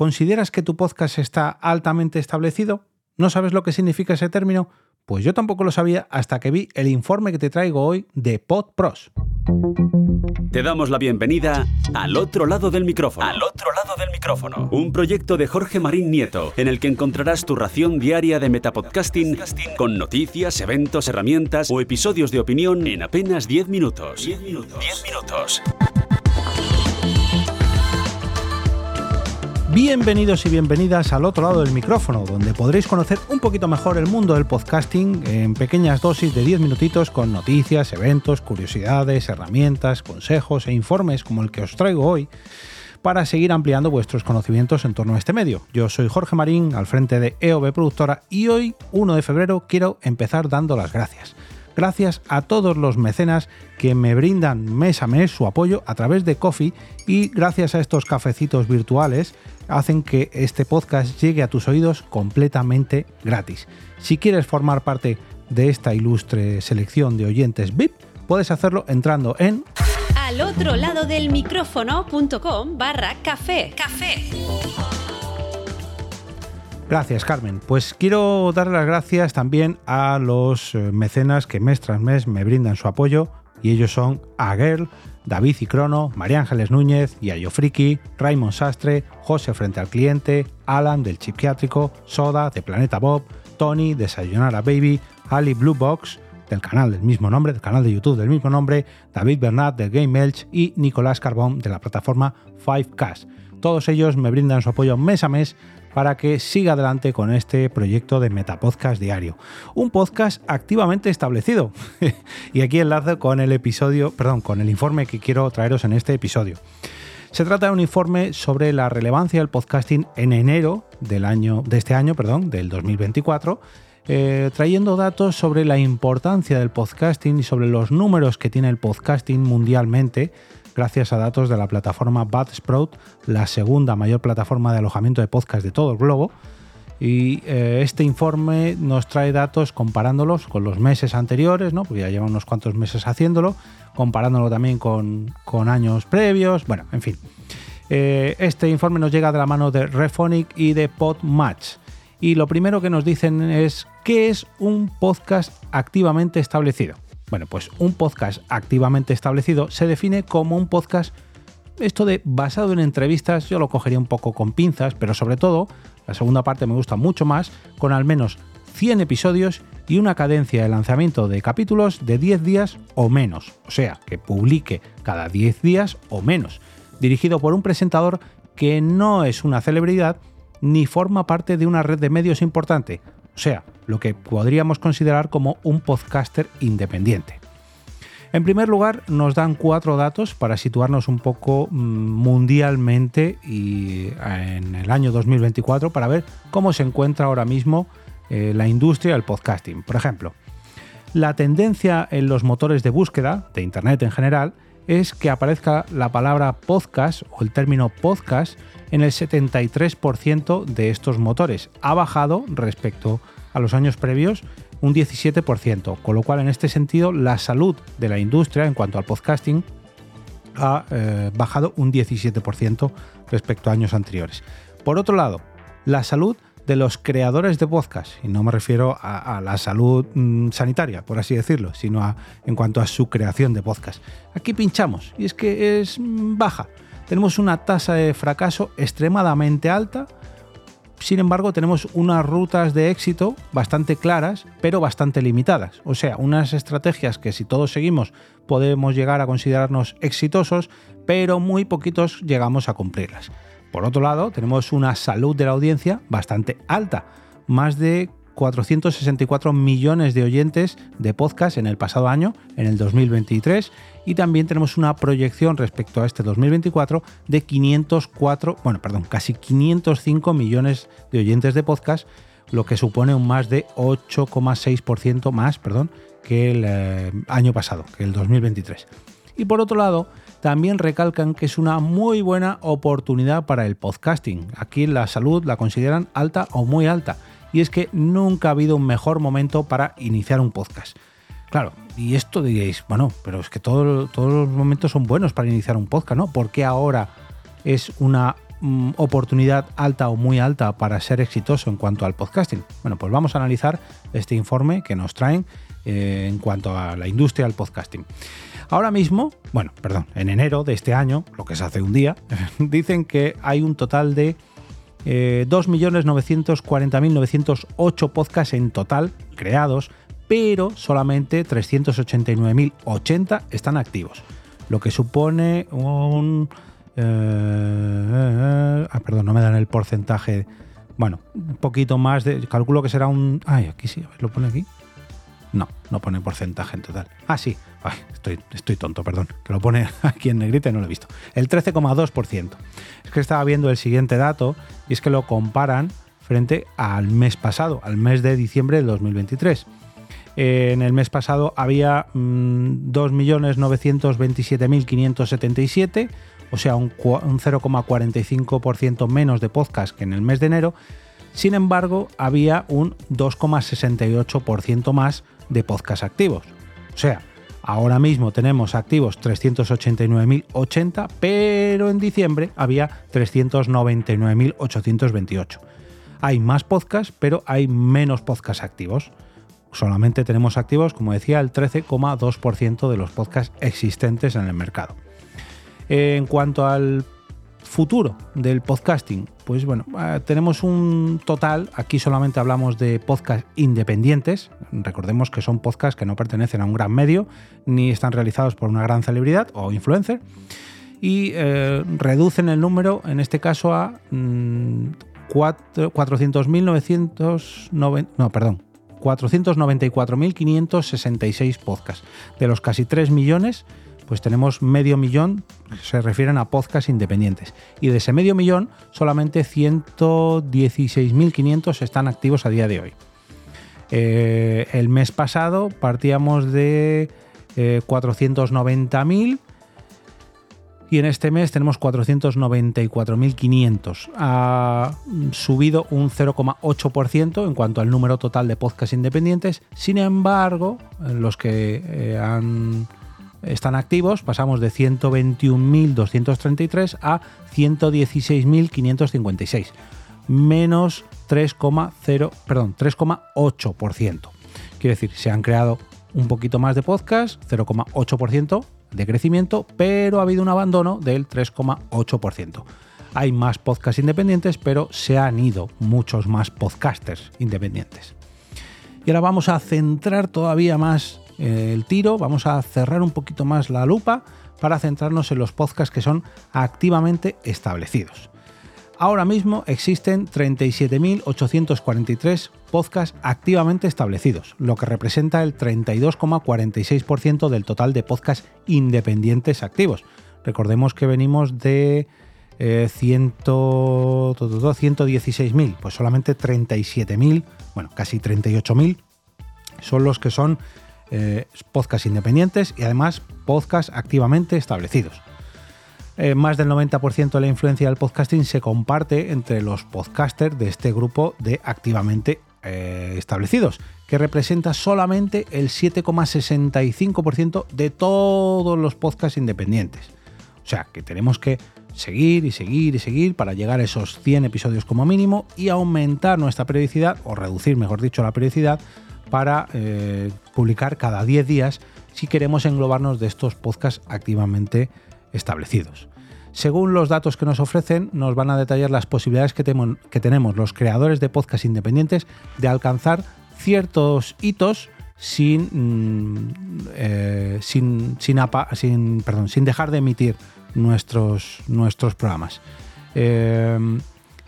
¿consideras que tu podcast está altamente establecido? ¿No sabes lo que significa ese término? Pues yo tampoco lo sabía hasta que vi el informe que te traigo hoy de PodPros. Te damos la bienvenida al otro lado del micrófono. Al otro lado del micrófono. Un proyecto de Jorge Marín Nieto, en el que encontrarás tu ración diaria de metapodcasting con noticias, eventos, herramientas o episodios de opinión en apenas 10 minutos. 10 minutos. 10 minutos. Bienvenidos y bienvenidas al otro lado del micrófono, donde podréis conocer un poquito mejor el mundo del podcasting en pequeñas dosis de 10 minutitos con noticias, eventos, curiosidades, herramientas, consejos e informes como el que os traigo hoy para seguir ampliando vuestros conocimientos en torno a este medio. Yo soy Jorge Marín, al frente de EOB Productora, y hoy, 1 de febrero, quiero empezar dando las gracias gracias a todos los mecenas que me brindan mes a mes su apoyo a través de Coffee y gracias a estos cafecitos virtuales hacen que este podcast llegue a tus oídos completamente gratis. Si quieres formar parte de esta ilustre selección de oyentes VIP, puedes hacerlo entrando en al otro lado del micrófono.com barra café. Gracias, Carmen. Pues quiero dar las gracias también a los eh, mecenas que mes tras mes me brindan su apoyo, y ellos son Aguel, David y Crono, María Ángeles Núñez, Yayo Friki, Raymond Sastre, José Frente al Cliente, Alan del Psiquiátrico, Soda de Planeta Bob, Tony de Sayonara Baby, Ali Blue Box del canal del mismo nombre, del canal de YouTube del mismo nombre, David Bernat del Game Elch y Nicolás Carbón de la plataforma 5Cast. Todos ellos me brindan su apoyo mes a mes para que siga adelante con este proyecto de Metapodcast Diario. Un podcast activamente establecido. y aquí enlazo con el episodio, perdón, con el informe que quiero traeros en este episodio. Se trata de un informe sobre la relevancia del podcasting en enero del año, de este año, perdón, del 2024. Eh, trayendo datos sobre la importancia del podcasting y sobre los números que tiene el podcasting mundialmente, gracias a datos de la plataforma Budsprout, la segunda mayor plataforma de alojamiento de podcast de todo el globo. Y eh, este informe nos trae datos comparándolos con los meses anteriores, ¿no? porque ya llevan unos cuantos meses haciéndolo, comparándolo también con, años previos, bueno, en fin. Eh, este informe nos llega de la mano de Refonic y de Podmatch. Y lo primero que nos dicen es, ¿qué es un podcast activamente establecido? Bueno, pues un podcast activamente establecido se define como un podcast, esto de basado en entrevistas, yo lo cogería un poco con pinzas, pero sobre todo, la segunda parte me gusta mucho más, con al menos 100 episodios y una cadencia de lanzamiento de capítulos de 10 días o menos, o sea, que publique cada 10 días o menos, dirigido por un presentador que no es una celebridad ni forma parte de una red de medios importante, o sea, lo que podríamos considerar como un podcaster independiente. En primer lugar, nos dan cuatro datos para situarnos un poco mm, mundialmente y en el año 2024 para ver cómo se encuentra ahora mismo eh, la industria del podcasting. Por ejemplo, la tendencia en los motores de búsqueda, de Internet en general, es que aparezca la palabra podcast o el término podcast en el 73% de estos motores. Ha bajado respecto a los años previos un 17%, con lo cual en este sentido la salud de la industria en cuanto al podcasting ha eh, bajado un 17% respecto a años anteriores. Por otro lado, la salud de los creadores de podcast, y no me refiero a, la salud mm, sanitaria, por así decirlo, sino en cuanto a su creación de podcast. Aquí pinchamos, y es que es mm, baja. Tenemos una tasa de fracaso extremadamente alta, sin embargo tenemos unas rutas de éxito bastante claras, pero bastante limitadas. O sea, unas estrategias que si todos seguimos podemos llegar a considerarnos exitosos, pero muy poquitos llegamos a cumplirlas. Por otro lado, tenemos una salud de la audiencia bastante alta, más de 464 millones de oyentes de podcast en el pasado año, en el 2023, y también tenemos una proyección respecto a este 2024 de 504, bueno, perdón, casi 505 millones de oyentes de podcast, lo que supone un más de 8,6% más, perdón, que el eh, año pasado, que el 2023. Y por otro lado, también recalcan que es una muy buena oportunidad para el podcasting. Aquí la salud la consideran alta o muy alta y es que nunca ha habido un mejor momento para iniciar un podcast. Claro, y esto diréis, bueno, pero es que todos los momentos son buenos para iniciar un podcast, ¿no? ¿Por qué ahora es una mm, oportunidad alta o muy alta para ser exitoso en cuanto al podcasting? Bueno, pues vamos a analizar este informe que nos traen eh, en cuanto a la industria del podcasting. Ahora mismo, bueno, perdón, en enero de este año, lo que es hace un día, dicen que hay un total de eh, 2.940.908 podcasts en total creados, pero solamente 389.080 están activos, lo que supone un... Eh, eh, ah, perdón, no me dan el porcentaje. Bueno, un poquito más de... Calculo que será un... Ay, aquí sí, a ver, lo pone aquí. No, no pone porcentaje en total. Ah, sí. Estoy, estoy tonto, perdón. Que lo pone aquí en negrita y no lo he visto. El 13,2%. Es que estaba viendo el siguiente dato y es que lo comparan frente al mes pasado, al mes de diciembre del 2023. Eh, en el mes pasado había mm, 2.927.577, o sea, un, un 0,45% menos de podcast que en el mes de enero. Sin embargo, había un 2,68% más de podcast activos. O sea, ahora mismo tenemos activos 389.080, pero en diciembre había 399.828. Hay más podcasts, pero hay menos podcasts activos. Solamente tenemos activos, como decía, el 13,2% de los podcasts existentes en el mercado. En cuanto al futuro del podcasting, pues bueno, eh, tenemos un total, aquí solamente hablamos de podcasts independientes, recordemos que son podcasts que no pertenecen a un gran medio, ni están realizados por una gran celebridad o influencer, y eh, reducen el número, en este caso, a mm, cuatro- 400.990, no, perdón, 494.566 podcasts. De los casi 3 millones, pues tenemos medio millón se refieren a podcasts independientes. Y de ese medio millón, solamente 116.500 están activos a día de hoy. Eh, el mes pasado partíamos de eh, 490.000 y en este mes tenemos 494.500. Ha subido un 0,8% en cuanto al número total de podcasts independientes. Sin embargo, los que eh, han, están activos pasamos de 121.233 a 116.556, menos 3,0, perdón, 3,8%. Quiere decir, se han creado un poquito más de podcasts, 0,8% de crecimiento, pero ha habido un abandono del 3,8%. Hay más podcasts independientes, pero se han ido muchos más podcasters independientes. Y ahora vamos a centrar todavía más el tiro, vamos a cerrar un poquito más la lupa para centrarnos en los podcasts que son activamente establecidos. Ahora mismo existen 37.843 podcasts activamente establecidos, lo que representa el 32,46% del total de podcasts independientes activos. Recordemos que venimos de eh, 100 to- to- to- 116.000, pues solamente 37.000, bueno, casi 38.000 son los que son eh, podcasts independientes y además podcasts activamente establecidos. Eh, más del 90% de la influencia del podcasting se comparte entre los podcasters de este grupo de activamente eh, establecidos, que representa solamente el 7,65% de todos los podcasts independientes. O sea, que tenemos que seguir y seguir y seguir para llegar a esos 100 episodios como mínimo y aumentar nuestra periodicidad, o reducir, mejor dicho, la periodicidad, para eh, publicar cada 10 días si queremos englobarnos de estos podcasts activamente establecidos. Según los datos que nos ofrecen, nos van a detallar las posibilidades que, tenemos los creadores de podcasts independientes de alcanzar ciertos hitos sin, mm, eh, sin, sin, sin- perdón, sin dejar de emitir nuestros, nuestros programas. Eh,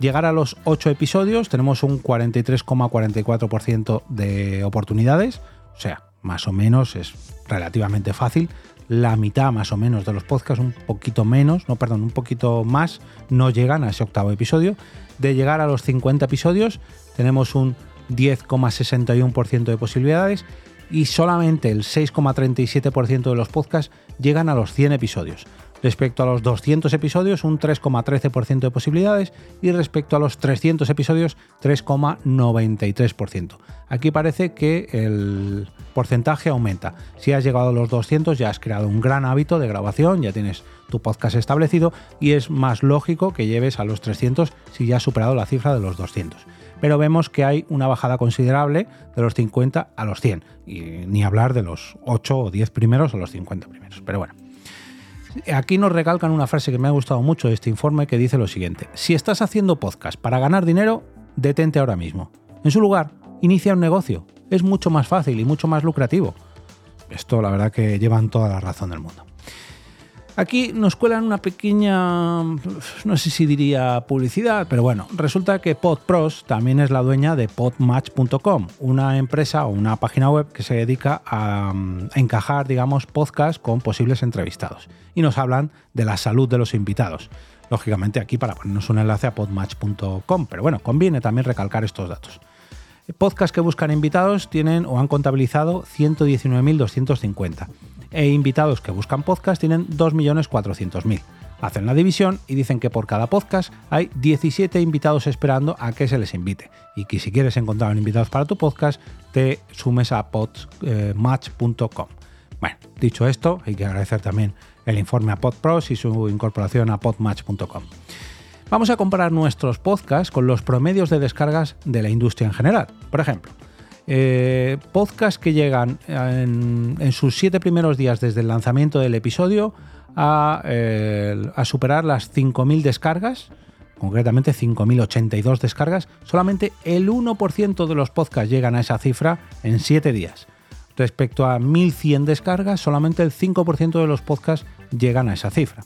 llegar a los 8 episodios tenemos un 43,44% de oportunidades, o sea, más o menos es relativamente fácil. La mitad más o menos de los podcasts, un poquito menos, no, perdón, un poquito más, no llegan a ese octavo episodio. De llegar a los 50 episodios tenemos un 10,61% de posibilidades y solamente el 6,37% de los podcasts llegan a los 100 episodios. Respecto a los 200 episodios, un 3,13% de posibilidades y respecto a los 300 episodios, 3,93%. Aquí parece que el porcentaje aumenta. Si has llegado a los 200 ya has creado un gran hábito de grabación, ya tienes tu podcast establecido y es más lógico que lleves a los 300 si ya has superado la cifra de los 200. Pero vemos que hay una bajada considerable de los 50 a los 100, y ni hablar de los 8 o 10 primeros a los 50 primeros. Pero bueno. Aquí nos recalcan una frase que me ha gustado mucho de este informe que dice lo siguiente. Si estás haciendo podcast para ganar dinero, detente ahora mismo. En su lugar, inicia un negocio. Es mucho más fácil y mucho más lucrativo. Esto la verdad que llevan toda la razón del mundo. Aquí nos cuelan una pequeña, no sé si diría publicidad, pero bueno, resulta que PodPros también es la dueña de podmatch.com, una empresa o una página web que se dedica a, encajar, digamos, podcasts con posibles entrevistados. Y nos hablan de la salud de los invitados. Lógicamente aquí para ponernos un enlace a podmatch.com, pero bueno, conviene también recalcar estos datos. Podcasts que buscan invitados tienen o han contabilizado 119.250 e invitados que buscan podcast tienen 2.400.000. Hacen la división y dicen que por cada podcast hay 17 invitados esperando a que se les invite. Y que si quieres encontrar invitados para tu podcast, te sumes a podmatch.com. Bueno, dicho esto, hay que agradecer también el informe a PodPros y su incorporación a podmatch.com. Vamos a comparar nuestros podcasts con los promedios de descargas de la industria en general. Por ejemplo, eh, podcasts que llegan en, sus siete primeros días desde el lanzamiento del episodio a, eh, superar las 5.000 descargas, concretamente 5.082 descargas, solamente el 1% de los podcasts llegan a esa cifra en 7 días. Respecto a 1.100 descargas, solamente el 5% de los podcasts llegan a esa cifra.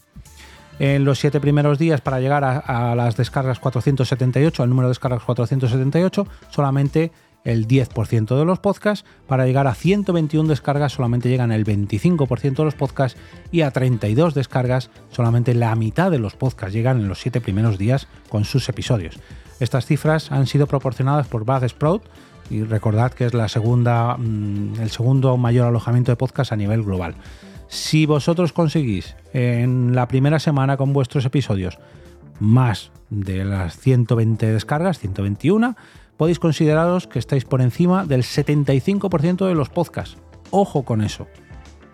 En los 7 primeros días para llegar a, a, las descargas 478, al número de descargas 478, solamente el 10% de los podcasts, para llegar a 121 descargas solamente llegan el 25% de los podcasts y a 32 descargas solamente la mitad de los podcasts llegan en los 7 primeros días con sus episodios. Estas cifras han sido proporcionadas por Buzzsprout y recordad que es la segunda, mm, el segundo mayor alojamiento de podcasts a nivel global. Si vosotros conseguís en la primera semana con vuestros episodios más de las 120 descargas, 121, podéis consideraros que estáis por encima del 75% de los podcasts. Ojo con eso.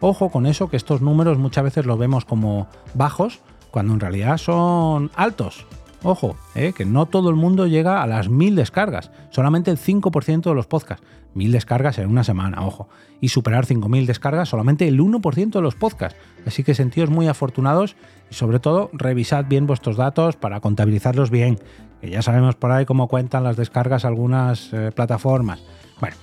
Ojo con eso, que estos números muchas veces los vemos como bajos, cuando en realidad son altos. Ojo, eh, que no todo el mundo llega a las 1000 descargas, solamente el 5% de los podcasts. 1000 descargas en una semana, ojo. Y superar 5000 descargas solamente el 1% de los podcasts. Así que sentidos muy afortunados y sobre todo revisad bien vuestros datos para contabilizarlos bien, que ya sabemos por ahí cómo cuentan las descargas algunas eh, plataformas. Bueno,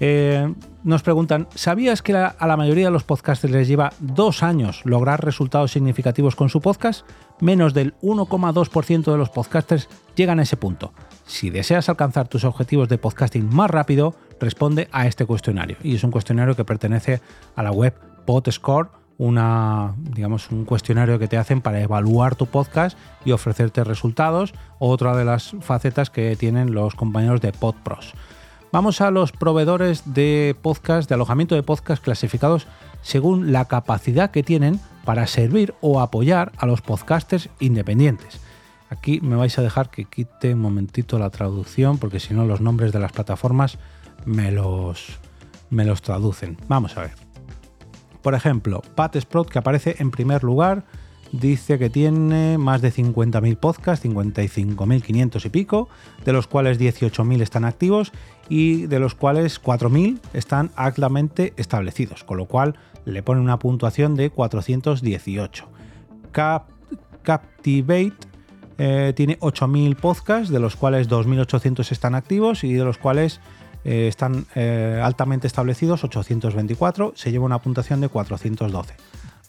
eh, nos preguntan, ¿sabías que a la mayoría de los podcasters les lleva dos años lograr resultados significativos con su podcast? Menos del 1,2% de los podcasters llegan a ese punto. Si deseas alcanzar tus objetivos de podcasting más rápido, responde a este cuestionario. Y es un cuestionario que pertenece a la web PodScore una, digamos, un cuestionario que te hacen para evaluar tu podcast y ofrecerte resultados. Otra de las facetas que tienen los compañeros de PodPros. Vamos a los proveedores de podcast, de alojamiento de podcast clasificados según la capacidad que tienen para servir o apoyar a los podcasters independientes. Aquí me vais a dejar que quite un momentito la traducción porque si no los nombres de las plataformas me los, me los traducen. Vamos a ver. Por ejemplo, Pat Sprout, que aparece en primer lugar, dice que tiene más de 50.000 podcasts, 55.500 y pico, de los cuales 18.000 están activos y de los cuales 4.000 están altamente establecidos, con lo cual le pone una puntuación de 418. Captivate eh, tiene 8.000 podcasts, de los cuales 2.800 están activos y de los cuales eh, están eh, altamente establecidos, 824, se lleva una puntuación de 412.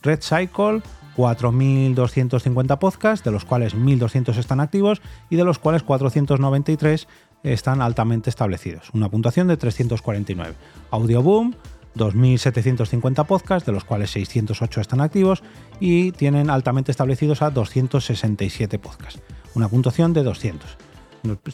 Red Cycle, 4.250 podcasts, de los cuales 1.200 están activos y de los cuales 493 están altamente establecidos, una puntuación de 349. Audioboom, 2.750 podcasts, de los cuales 608 están activos y tienen altamente establecidos a 267 podcasts, una puntuación de 200.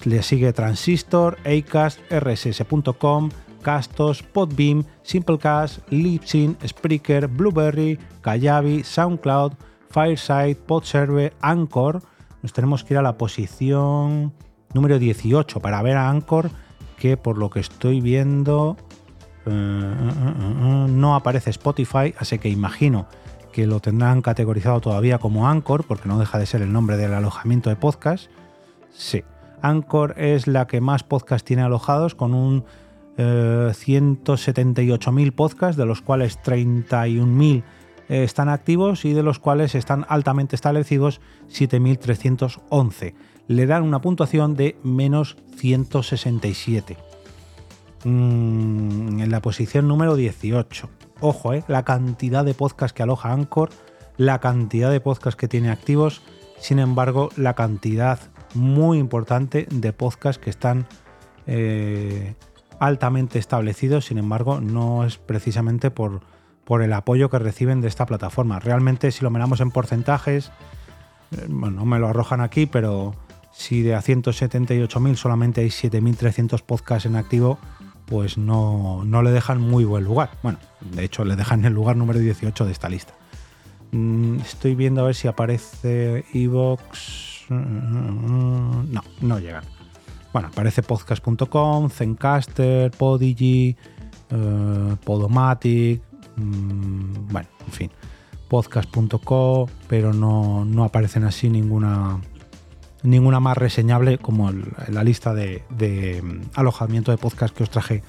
Le sigue Transistor, Acast, RSS.com, Castos, Podbeam, Simplecast, Libsyn, Spreaker, Blueberry, Kayabi, SoundCloud, Fireside, Podserve, Anchor. Nos tenemos que ir a la posición número 18 para ver a Anchor, que por lo que estoy viendo eh, eh, eh, no aparece Spotify, así que imagino que lo tendrán categorizado todavía como Anchor, porque no deja de ser el nombre del alojamiento de podcast. Sí, Anchor es la que más podcast tiene alojados, con un 178.000 podcasts, de los cuales 31.000 están activos y de los cuales están altamente establecidos 7.311. Le dan una puntuación de menos 167. Mm, en la posición número 18 ojo, eh, la cantidad de podcasts que aloja Anchor, la cantidad de podcasts que tiene activos, sin embargo, la cantidad muy importante de podcasts que están eh, altamente establecidos, sin embargo, no es precisamente por, por el apoyo que reciben de esta plataforma. Realmente, si lo miramos en porcentajes, eh, bueno, no me lo arrojan aquí, pero si de a 178.000 solamente hay 7.300 podcasts en activo, pues no, le dejan muy buen lugar. Bueno, de hecho le dejan el lugar número 18 de esta lista. Mm, estoy viendo a ver si aparece Evox. No, no llegan. Bueno, aparece podcast.com, Zencaster, Podigy, eh, Podomatic, mm, bueno, en fin, podcast.co, pero no, no aparecen así ninguna ninguna más reseñable como la lista de, mm, alojamiento de podcast que os traje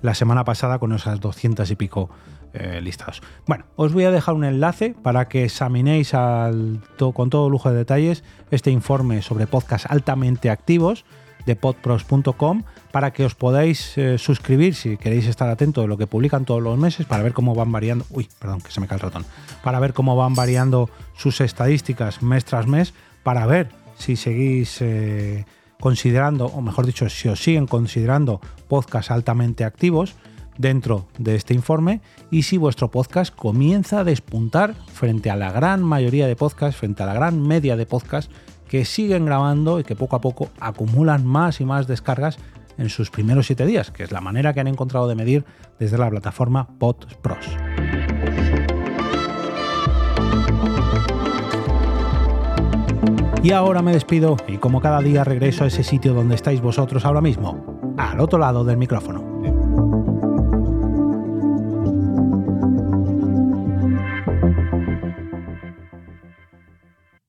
la semana pasada con esas 200 y pico eh, listados. Bueno, os voy a dejar un enlace para que examinéis con todo lujo de detalles este informe sobre podcasts altamente activos de podpros.com para que os podáis eh, suscribir si queréis estar atento de lo que publican todos los meses para ver cómo van variando. Uy, perdón, que se me el ratón. Para ver cómo van variando sus estadísticas mes tras mes, para ver si seguís eh, considerando, o mejor dicho, si os siguen considerando podcasts altamente activos dentro de este informe y si vuestro podcast comienza a despuntar frente a la gran mayoría de podcasts, frente a la gran media de podcasts que siguen grabando y que poco a poco acumulan más y más descargas en sus primeros siete días, que es la manera que han encontrado de medir desde la plataforma PodPros. Y ahora me despido y como cada día regreso a ese sitio donde estáis vosotros ahora mismo, al otro lado del micrófono.